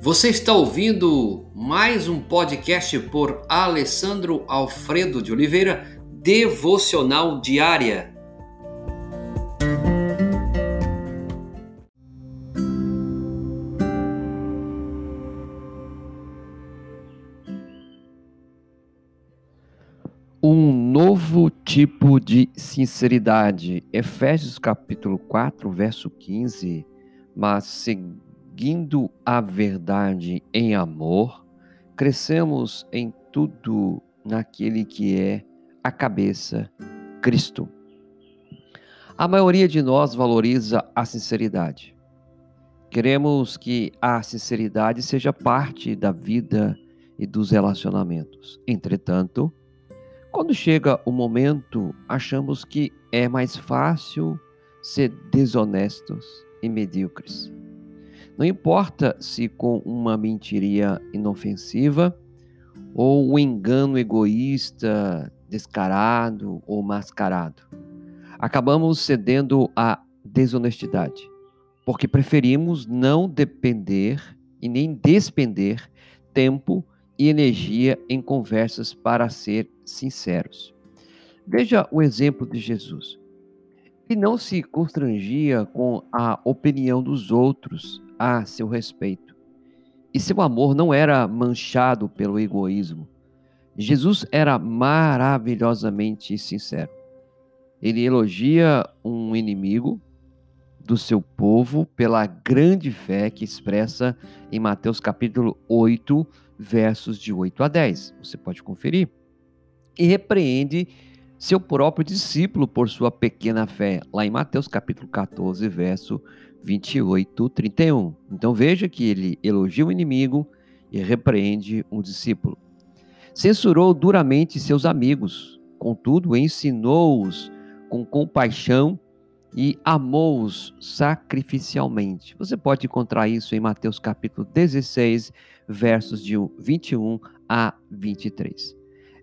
Você está ouvindo mais um podcast por Alessandro Alfredo de Oliveira, Devocional Diária. Um novo tipo de sinceridade. Efésios capítulo 4, verso 15. Mas seguindo a verdade em amor, crescemos em tudo naquele que é a cabeça, Cristo. A maioria de nós valoriza a sinceridade. Queremos que a sinceridade seja parte da vida e dos relacionamentos. Entretanto, quando chega o momento, achamos que é mais fácil ser desonestos e medíocres. Não importa se com uma mentiria inofensiva ou um engano egoísta, descarado ou mascarado. Acabamos cedendo à desonestidade, porque preferimos não depender e nem despender tempo e energia em conversas para ser sinceros. Veja o exemplo de Jesus. Ele não se constrangia com a opinião dos outros a seu respeito. E seu amor não era manchado pelo egoísmo. Jesus era maravilhosamente sincero. Ele elogia um inimigo do seu povo pela grande fé que expressa em Mateus capítulo 8, versos de 8 a 10. Você pode conferir e repreende seu próprio discípulo por sua pequena fé, lá em Mateus capítulo 14, verso 28, 31. Então veja que ele elogia o inimigo e repreende um discípulo. Censurou duramente seus amigos, contudo ensinou-os com compaixão e amou-os sacrificialmente. Você pode encontrar isso em Mateus capítulo 16, versos de 21 a 23.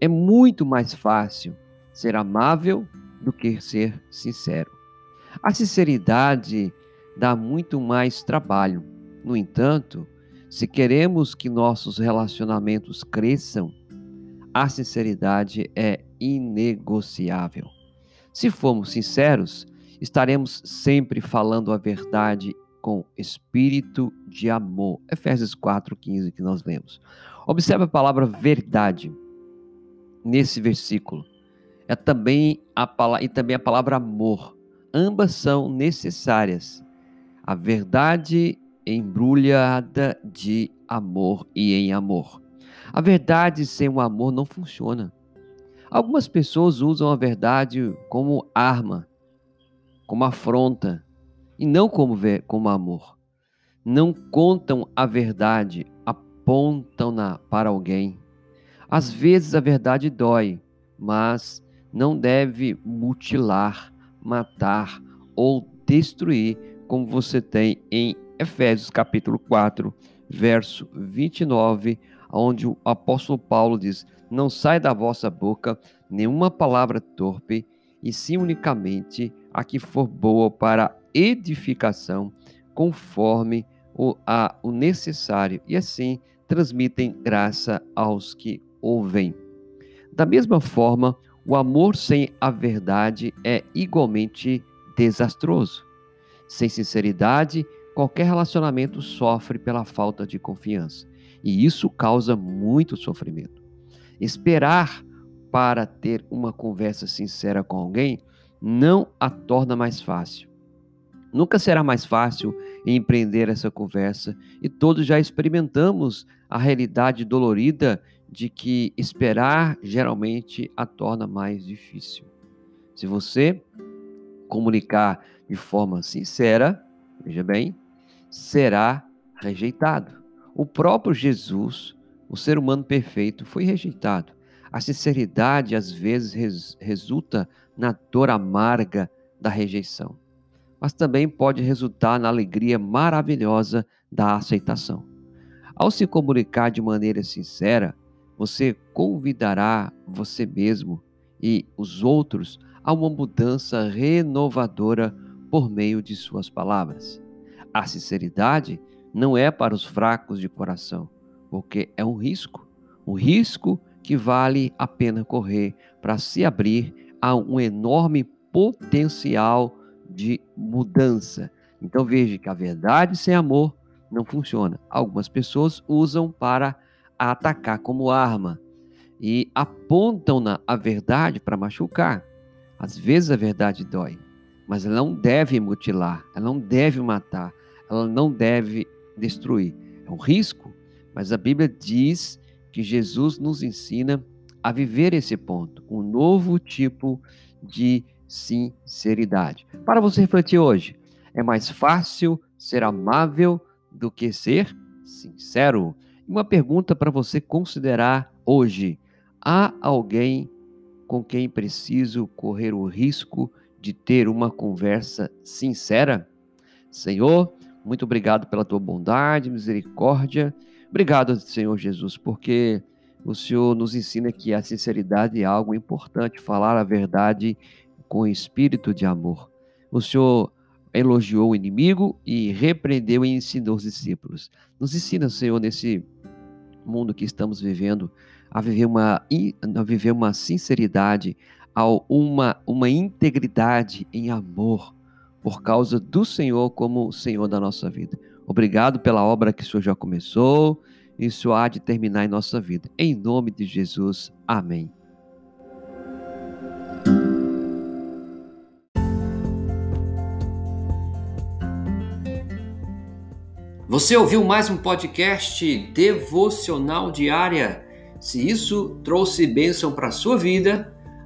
É muito mais fácil ser amável do que ser sincero. A sinceridade dá muito mais trabalho. No entanto, se queremos que nossos relacionamentos cresçam, a sinceridade é inegociável. Se formos sinceros, estaremos sempre falando a verdade com espírito de amor. Efésios 4:15 que nós lemos. Observe a palavra verdade nesse versículo. É também a e também a palavra amor. Ambas são necessárias. A verdade embrulhada de amor e em amor. A verdade sem o amor não funciona. Algumas pessoas usam a verdade como arma, como afronta, e não como, como amor. Não contam a verdade, apontam-na para alguém. Às vezes a verdade dói, mas não deve mutilar, matar ou destruir, como você tem em Efésios capítulo 4, verso 29, onde o apóstolo Paulo diz: Não sai da vossa boca nenhuma palavra torpe, e sim unicamente a que for boa para edificação, conforme o, a, o necessário, e assim transmitem graça aos que ouvem. Da mesma forma, o amor sem a verdade é igualmente desastroso. Sem sinceridade, qualquer relacionamento sofre pela falta de confiança, e isso causa muito sofrimento. Esperar para ter uma conversa sincera com alguém não a torna mais fácil. Nunca será mais fácil empreender essa conversa e todos já experimentamos a realidade dolorida de que esperar geralmente a torna mais difícil. Se você comunicar de forma sincera, veja bem, será rejeitado. O próprio Jesus, o ser humano perfeito, foi rejeitado. A sinceridade às vezes res, resulta na dor amarga da rejeição, mas também pode resultar na alegria maravilhosa da aceitação. Ao se comunicar de maneira sincera, você convidará você mesmo e os outros a uma mudança renovadora por meio de suas palavras. A sinceridade não é para os fracos de coração, porque é um risco, um risco que vale a pena correr para se abrir a um enorme potencial de mudança. Então veja que a verdade sem amor não funciona. Algumas pessoas usam para atacar como arma e apontam na a verdade para machucar. Às vezes a verdade dói, mas ela não deve mutilar, ela não deve matar, ela não deve destruir. É um risco, mas a Bíblia diz que Jesus nos ensina a viver esse ponto, um novo tipo de sinceridade. Para você refletir hoje, é mais fácil ser amável do que ser sincero? Uma pergunta para você considerar hoje: há alguém com quem preciso correr o risco de ter uma conversa sincera? Senhor, muito obrigado pela tua bondade, misericórdia. Obrigado, Senhor Jesus, porque o Senhor nos ensina que a sinceridade é algo importante, falar a verdade com espírito de amor. O Senhor elogiou o inimigo e repreendeu e ensinou os discípulos. Nos ensina, Senhor, nesse mundo que estamos vivendo, a viver uma, a viver uma sinceridade, a uma, uma integridade em amor, por causa do Senhor como Senhor da nossa vida. Obrigado pela obra que o Senhor já começou e o Senhor há de terminar em nossa vida. Em nome de Jesus. Amém. Você ouviu mais um podcast devocional diária? Se isso trouxe bênção para a sua vida,